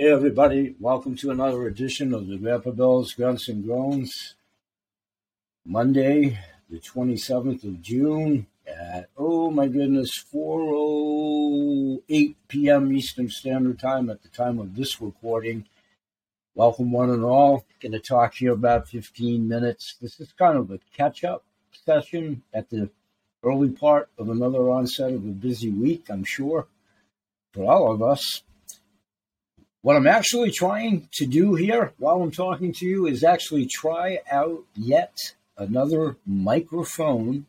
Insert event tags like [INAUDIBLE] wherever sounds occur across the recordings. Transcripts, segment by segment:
Hey everybody, welcome to another edition of the Grandpa Bill's Grunts and Groans. Monday, the 27th of June at, oh my goodness, 4.08 p.m. Eastern Standard Time at the time of this recording. Welcome one and all. Going to talk here about 15 minutes. This is kind of a catch-up session at the early part of another onset of a busy week, I'm sure, for all of us. What I'm actually trying to do here while I'm talking to you is actually try out yet another microphone.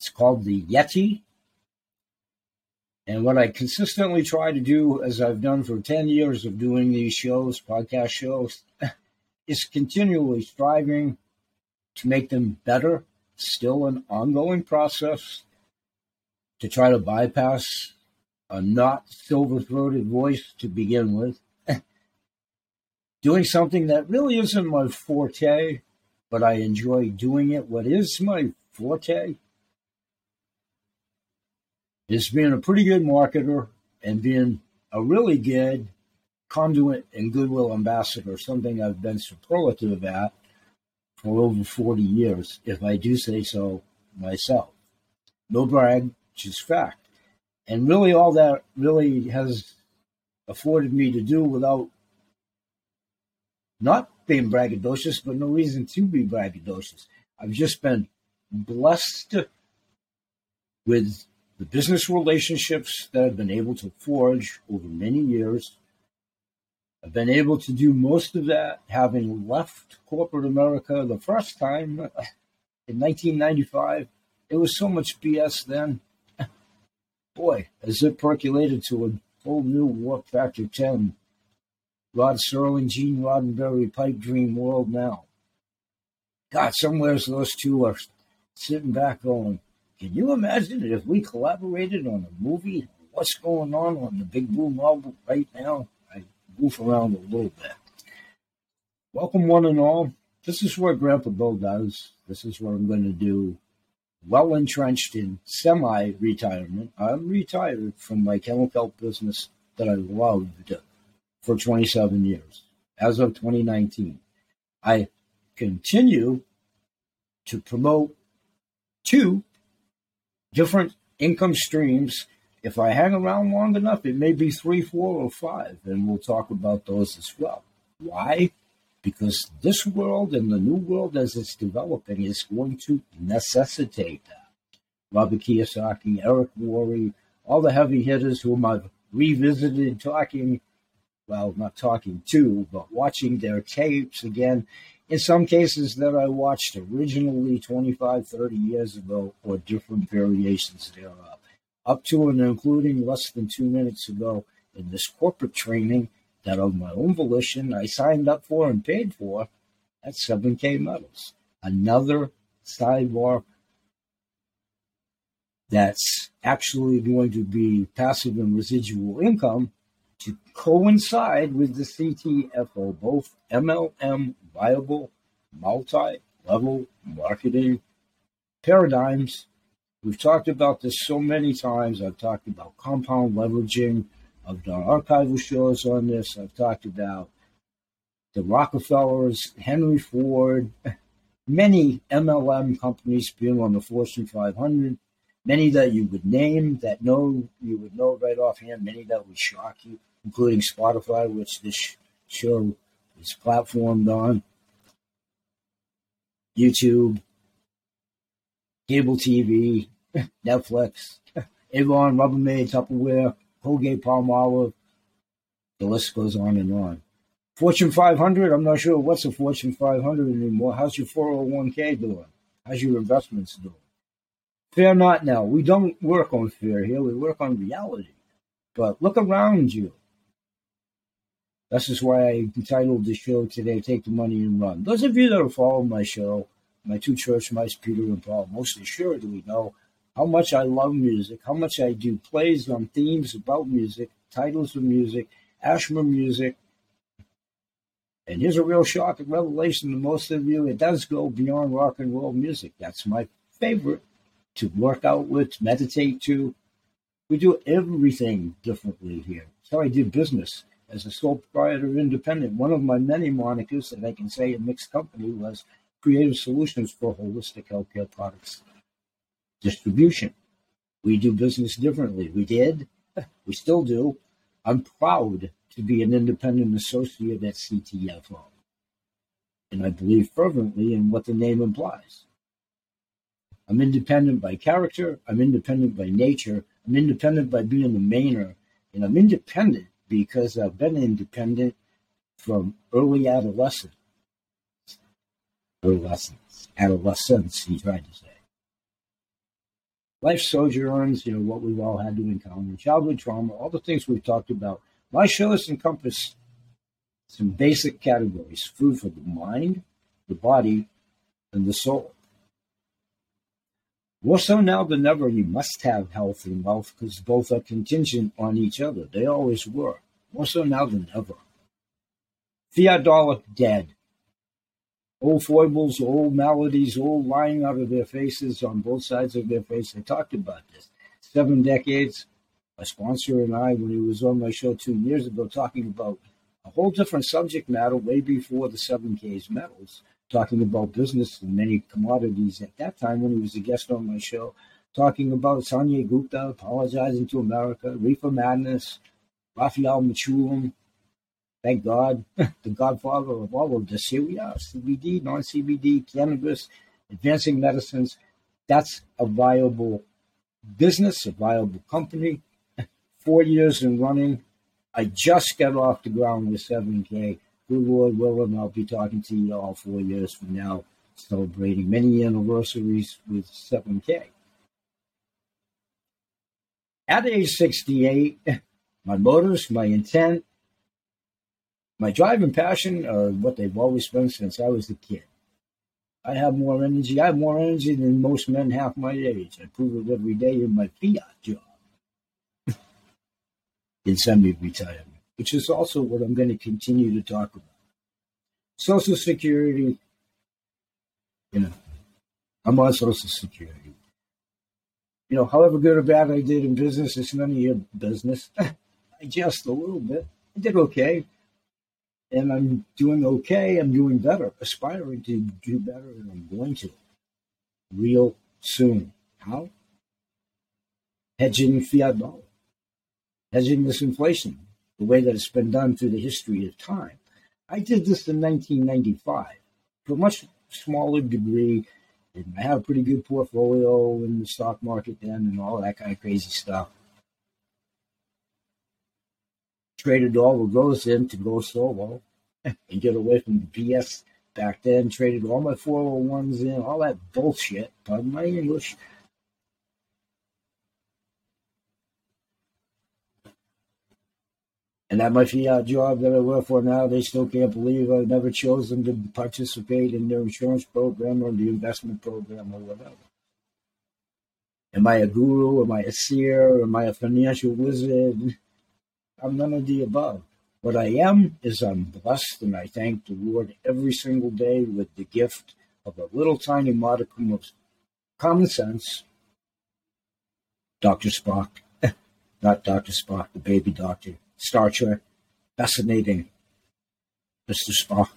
It's called the Yeti. And what I consistently try to do, as I've done for 10 years of doing these shows, podcast shows, [LAUGHS] is continually striving to make them better, still an ongoing process to try to bypass a not silver throated voice to begin with, [LAUGHS] doing something that really isn't my forte, but I enjoy doing it. What is my forte is being a pretty good marketer and being a really good conduit and goodwill ambassador, something I've been superlative at for over 40 years, if I do say so myself. No brag, just fact. And really, all that really has afforded me to do without not being braggadocious, but no reason to be braggadocious. I've just been blessed with the business relationships that I've been able to forge over many years. I've been able to do most of that having left corporate America the first time [LAUGHS] in 1995. It was so much BS then boy, has it percolated to a whole new Warp Factor 10. Rod Serling, Gene Roddenberry pipe dream world now. God, somewheres those two are sitting back going, can you imagine if we collaborated on a movie? What's going on on the Big Blue Marble right now? I goof around a little bit. Welcome, one and all. This is what Grandpa Bill does. This is what I'm going to do well entrenched in semi retirement. I'm retired from my chemical business that I loved for 27 years. As of 2019, I continue to promote two different income streams. If I hang around long enough, it may be three, four, or five, and we'll talk about those as well. Why? Because this world and the new world as it's developing is going to necessitate that. Robert Kiyosaki, Eric Worre, all the heavy hitters whom I've revisited talking, well, not talking to, but watching their tapes again. In some cases that I watched originally 25, 30 years ago, or different variations thereof, up to and including less than two minutes ago in this corporate training that of my own volition I signed up for and paid for at 7K Metals. Another sidebar that's actually going to be passive and residual income to coincide with the CTFO, both MLM viable multi level marketing paradigms. We've talked about this so many times. I've talked about compound leveraging I've done archival shows on this. I've talked about the Rockefellers, Henry Ford, [LAUGHS] many MLM companies being on the Fortune 500, many that you would name that know you would know right offhand, many that would shock you, including Spotify, which this show is platformed on, YouTube, cable TV, [LAUGHS] Netflix, [LAUGHS] Avon, Rubbermaid, Tupperware, Colgate Palmolive. The list goes on and on. Fortune 500, I'm not sure what's a Fortune 500 anymore. How's your 401k doing? How's your investments doing? Fear not now. We don't work on fear here, we work on reality. But look around you. This is why I entitled the show today, Take the Money and Run. Those of you that have followed my show, my two church mice, Peter and Paul, most assuredly know how much I love music, how much I do plays on themes about music, titles of music, Ashmer music. And here's a real shocking revelation to most of you. It does go beyond rock and roll music. That's my favorite to work out with, to meditate to. We do everything differently here. That's how I did business as a sole proprietor independent. One of my many monikers that I can say in mixed company was Creative Solutions for Holistic Healthcare Products Distribution. We do business differently. We did, [LAUGHS] we still do. I'm proud to be an independent associate at CTFO. And I believe fervently in what the name implies. I'm independent by character, I'm independent by nature, I'm independent by being the mainer, and I'm independent because I've been independent from early adolescence. Adolescence. Adolescence, he tried to say. Life sojourns, you know, what we've all had to encounter, childhood trauma, all the things we've talked about. My shows encompass some basic categories food for the mind, the body, and the soul. More so now than ever, you must have health and wealth because both are contingent on each other. They always were. More so now than ever. Dollar dead. Old foibles, old maladies, all lying out of their faces on both sides of their face. I talked about this. Seven decades. My sponsor and I, when he was on my show two years ago, talking about a whole different subject matter way before the 7Ks metals talking about business and many commodities at that time when he was a guest on my show, talking about Sanjay Gupta apologizing to America, Reefer Madness, Raphael Mechoulam, thank God, [LAUGHS] the godfather of all of this. Here we are, CBD, non-CBD, cannabis, advancing medicines. That's a viable business, a viable company. [LAUGHS] Four years in running. I just got off the ground with 7K good Lord willing, I'll be talking to you all four years from now, celebrating many anniversaries with 7K. At age 68, [LAUGHS] my motives, my intent, my drive and passion are what they've always been since I was a kid. I have more energy. I have more energy than most men half my age. I prove it every day in my fiat job [LAUGHS] in semi-retirement which is also what I'm going to continue to talk about. Social Security, you know, I'm on Social Security. You know, however good or bad I did in business, it's none of your business. [LAUGHS] I just a little bit. I did okay. And I'm doing okay. I'm doing better, aspiring to do better, and I'm going to. Real soon. How? Hedging fiat dollar, hedging this inflation, the way that it's been done through the history of time. I did this in 1995 to a much smaller degree. And I had a pretty good portfolio in the stock market then and all that kind of crazy stuff. Traded all of those in to go solo and get away from the BS back then. Traded all my 401s in, all that bullshit, pardon my English, And at my fiat job that I work for now, they still can't believe I never chose them to participate in their insurance program or the investment program or whatever. Am I a guru? Am I a seer? Am I a financial wizard? I'm none of the above. What I am is I'm blessed and I thank the Lord every single day with the gift of a little tiny modicum of common sense. Dr. Spock, [LAUGHS] not Dr. Spock, the baby doctor. Star Trek. Fascinating. Mr. Spock.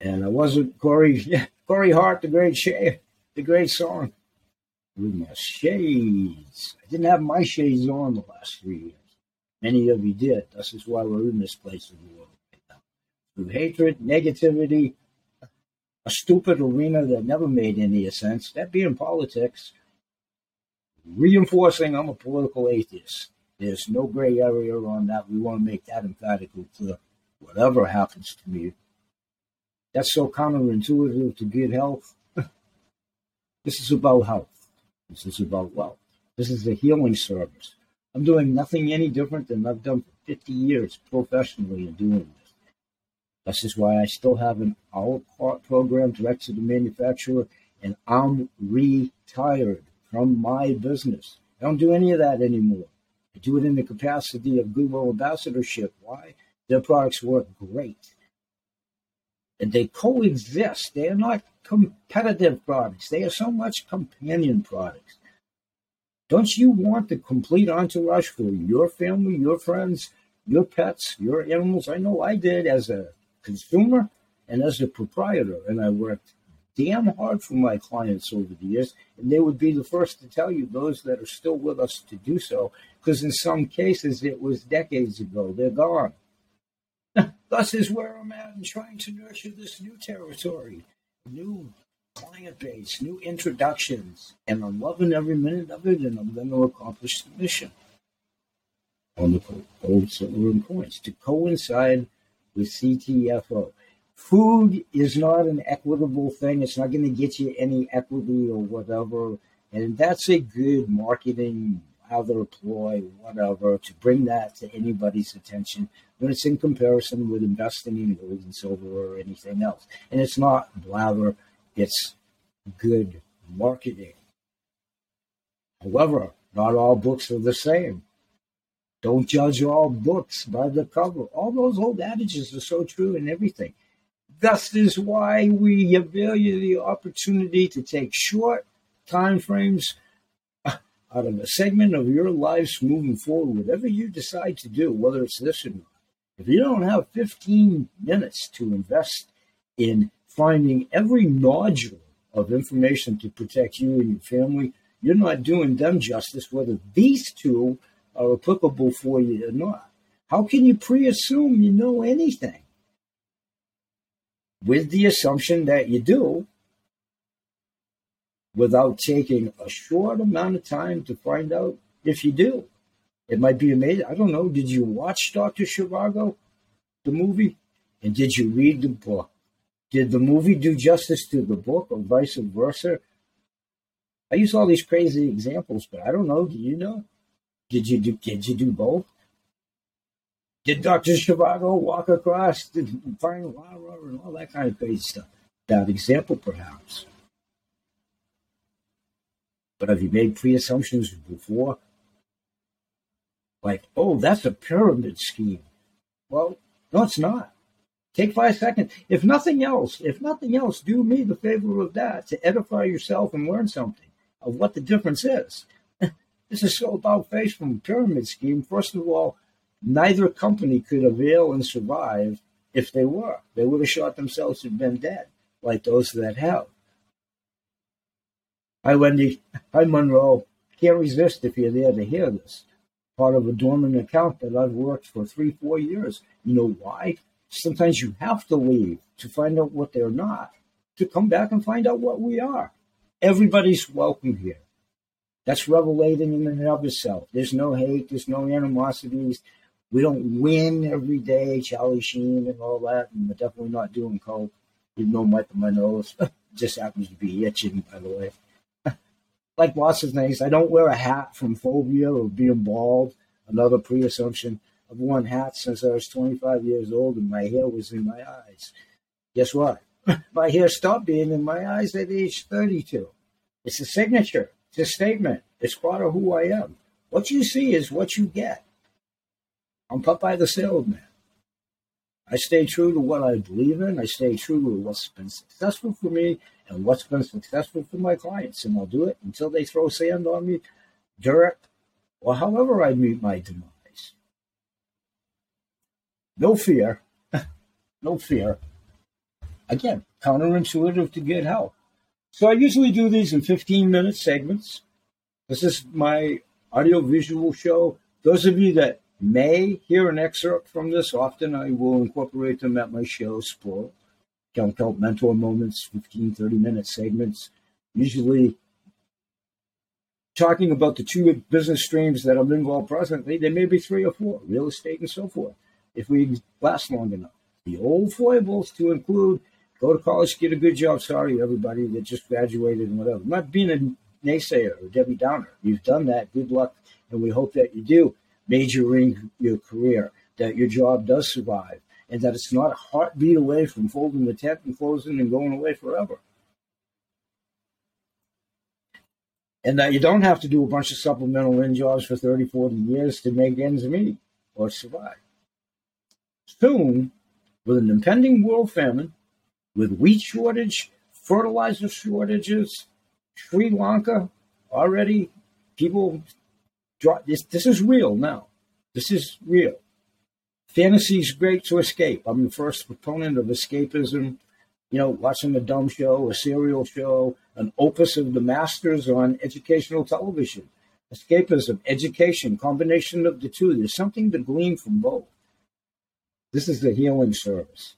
And I wasn't Corey [LAUGHS] Corey Hart, the great the great song. With my shades. I didn't have my shades on the last three years. Many of you did. This is why we're in this place in the world right now. Through hatred, negativity, a stupid arena that never made any sense. That being politics, reinforcing I'm a political atheist. There's no gray area on that. We want to make that emphatically clear. Whatever happens to me, that's so counterintuitive to good health. [LAUGHS] this is about health. This is about wealth. This is a healing service. I'm doing nothing any different than I've done for 50 years professionally in doing this. This is why I still have an la carte program direct to the manufacturer, and I'm retired from my business. I don't do any of that anymore. I do it in the capacity of Goodwill ambassadorship. Why? Their products work great. And they coexist. They are not competitive products. They are so much companion products. Don't you want the complete entourage for your family, your friends, your pets, your animals? I know I did as a consumer and as a proprietor, and I worked damn hard for my clients over the years, and they would be the first to tell you, those that are still with us, to do so, because in some cases it was decades ago. They're gone. Thus is where I'm at in trying to nurture this new territory, new client base, new introductions, and I'm loving every minute of it, and I'm going to accomplish the mission on the gold, silver, and coins to coincide with CTFO. Food is not an equitable thing. It's not going to get you any equity or whatever. And that's a good marketing other ploy, whatever, to bring that to anybody's attention when it's in comparison with investing in gold and silver or anything else. And it's not blather, it's good marketing. However, not all books are the same. Don't judge all books by the cover. All those old adages are so true in everything. Thus is why we avail you the opportunity to take short time frames out of a segment of your lives moving forward, whatever you decide to do, whether it's this or not. If you don't have 15 minutes to invest in finding every nodule of information to protect you and your family, you're not doing them justice, whether these two are applicable for you or not. How can you pre assume you know anything? With the assumption that you do, without taking a short amount of time to find out if you do. It might be amazing. I don't know. Did you watch Dr. Zhivago, the movie? And did you read the book? Did the movie do justice to the book or vice versa? I use all these crazy examples, but I don't know. Do you know? Did you do did you do both? Did Dr. Zhivago walk across and find Lara and all that kind of crazy stuff? That example, perhaps. But have you made pre assumptions before? Like, oh, that's a pyramid scheme. Well, no, it's not. Take five seconds. If nothing else, if nothing else, do me the favor of that to edify yourself and learn something of what the difference is. [LAUGHS] this is so about face from a pyramid scheme. First of all, neither company could avail and survive if they were. They would have shot themselves and been dead, like those that have. Hi, Wendy. Hi, Monroe. Can't resist if you're there to hear this. Part of a dormant account that I've worked for three, four years. You know why? Sometimes you have to leave to find out what they're not, to come back and find out what we are. Everybody's welcome here. That's revelating in and of itself. There's no hate, there's no animosities. We don't win every day, Charlie Sheen and all that, and we're definitely not doing coke. Even though my nose just happens to be itching, by the way like lots of things. I don't wear a hat from phobia or being bald. Another pre-assumption. I've worn hats since I was 25 years old, and my hair was in my eyes. Guess what? [LAUGHS] my hair stopped being in my eyes at age 32. It's a signature. It's a statement. It's part of who I am. What you see is what you get. I'm Popeye the salesman. I stay true to what I believe in. I stay true to what's been successful for me and what's been successful for my clients. And I'll do it until they throw sand on me, dirt, or however I meet my demise. No fear. [LAUGHS] no fear. Again, counterintuitive to get help. So I usually do these in 15 minute segments. This is my audio visual show. Those of you that may hear an excerpt from this. Often I will incorporate them at my shows for Count Count Mentor Moments, 15, 30 minute segments, usually talking about the two business streams that I'm involved presently. There may be three or four, real estate and so forth, if we last long enough. The old foibles to include go to college, get a good job. Sorry, everybody that just graduated and whatever. I'm not being a naysayer or Debbie Downer. You've done that. Good luck, and we hope that you do majoring your career, that your job does survive, and that it's not a heartbeat away from folding the tent and closing and going away forever. And that you don't have to do a bunch of supplemental in jobs for 30, 40 years to make ends meet or survive. Soon, with an impending world famine, with wheat shortage, fertilizer shortages, Sri Lanka already people this this is real now. This is real. Fantasy is great to escape. I'm the first proponent of escapism. You know, watching a dumb show, a serial show, an opus of the masters on educational television. Escapism, education, combination of the two. There's something to glean from both. This is the healing service.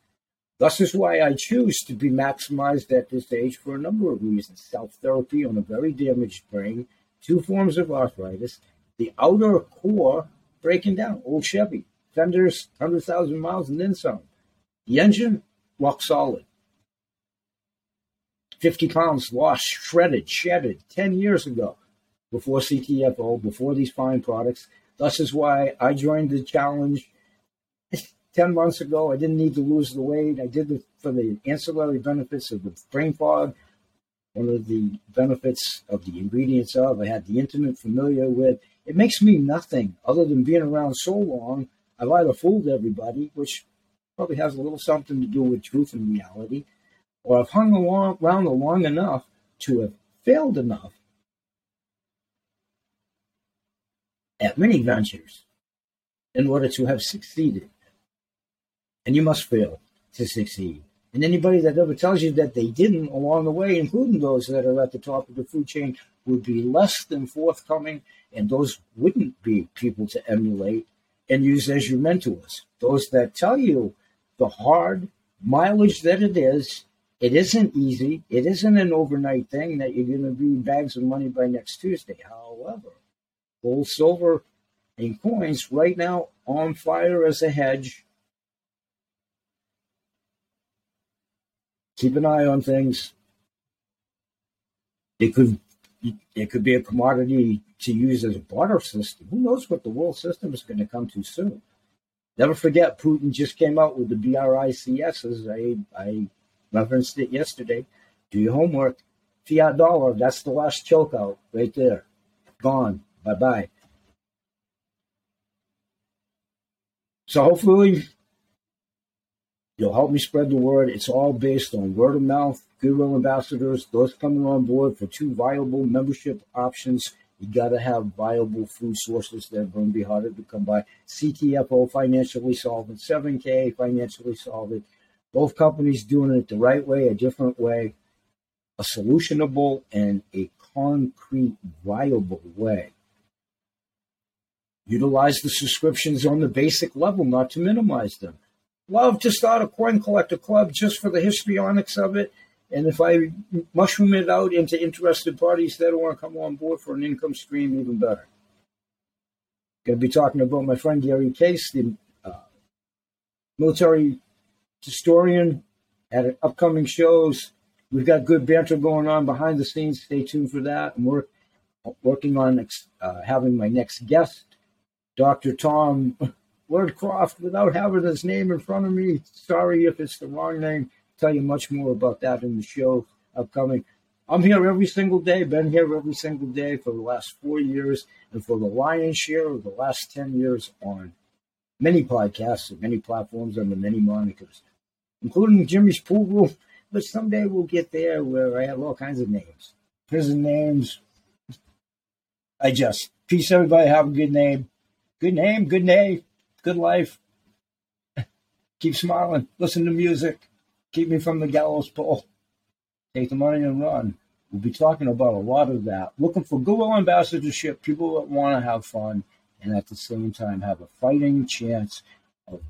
Thus is why I choose to be maximized at this age for a number of reasons. Self therapy on a very damaged brain, two forms of arthritis, the outer core breaking down, old Chevy, fenders, 100,000 miles and then some. The engine, rock solid. 50 pounds lost, shredded, shedded 10 years ago before CTFO, before these fine products. Thus is why I joined the challenge 10 months ago. I didn't need to lose the weight. I did it for the ancillary benefits of the brain fog, one of the benefits of the ingredients of. I had the intimate familiar with. It makes me nothing other than being around so long. I've either fooled everybody, which probably has a little something to do with truth and reality, or I've hung around long enough to have failed enough at many ventures in order to have succeeded. And you must fail to succeed. And anybody that ever tells you that they didn't along the way, including those that are at the top of the food chain, would be less than forthcoming, and those wouldn't be people to emulate and use as your mentors. Those that tell you the hard mileage that it is it isn't easy. It isn't an overnight thing that you're going to be bags of money by next Tuesday. However, gold, silver, and coins right now on fire as a hedge. Keep an eye on things. It could it could be a commodity to use as a barter system. Who knows what the world system is going to come to soon? Never forget, Putin just came out with the BRICSs. I I referenced it yesterday. Do your homework. Fiat dollar, that's the last chokeout right there. Gone. Bye bye. So hopefully you'll help me spread the word. It's all based on word of mouth, goodwill ambassadors, those coming on board for two viable membership options. You got to have viable food sources that are going to be harder to come by. CTFO, financially solvent, 7K, financially solvent, both companies doing it the right way, a different way, a solutionable and a concrete, viable way. Utilize the subscriptions on the basic level, not to minimize them. Love to start a coin collector club just for the histrionics of it. And if I mushroom it out into interested parties that want to come on board for an income stream, even better. Going to be talking about my friend Gary Case, the uh, military historian at upcoming shows. We've got good banter going on behind the scenes. Stay tuned for that. And we're working on uh, having my next guest, Dr. Tom Wordcroft, without having his name in front of me. Sorry if it's the wrong name. I'll tell you much more about that in the show upcoming. I'm here every single day, been here every single day for the last four years, and for the lion's share of the last 10 years on many podcasts and many platforms under many monikers including Jimmy's pool room. But someday we'll get there where I have all kinds of names, prison names. I just peace, everybody. Have a good name, good name, good name, good life. Keep smiling. Listen to music. Keep me from the gallows pole. Take the money and run. We'll be talking about a lot of that. Looking for goodwill ambassadorship, people that want to have fun and at the same time have a fighting chance of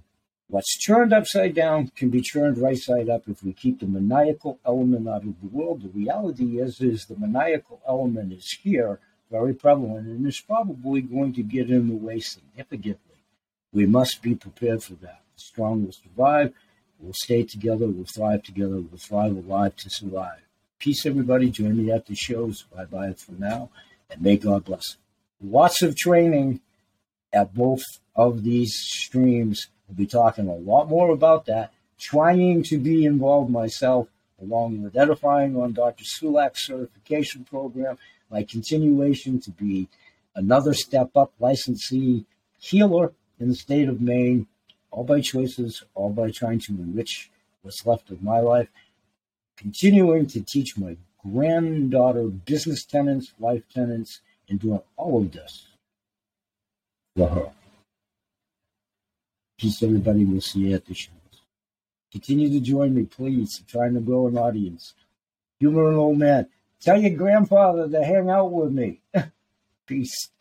What's turned upside down can be turned right side up if we keep the maniacal element out of the world. The reality is, is the maniacal element is here, very prevalent, and is probably going to get in the way significantly. We must be prepared for that. The strong will survive. We'll stay together. We'll thrive together. We'll thrive alive to survive. Peace, everybody. Join me at the shows. Bye bye for now, and may God bless. Lots of training at both of these streams We'll be talking a lot more about that. Trying to be involved myself, along with edifying on Dr. Sulak's certification program, my continuation to be another step up licensee healer in the state of Maine, all by choices, all by trying to enrich what's left of my life. continuing to teach my granddaughter business tenants, life tenants, and doing all of this for her. Peace, everybody. We'll see you at the shows. Continue to join me, please. Trying to grow an audience. Humor an old man. Tell your grandfather to hang out with me. [LAUGHS] Peace.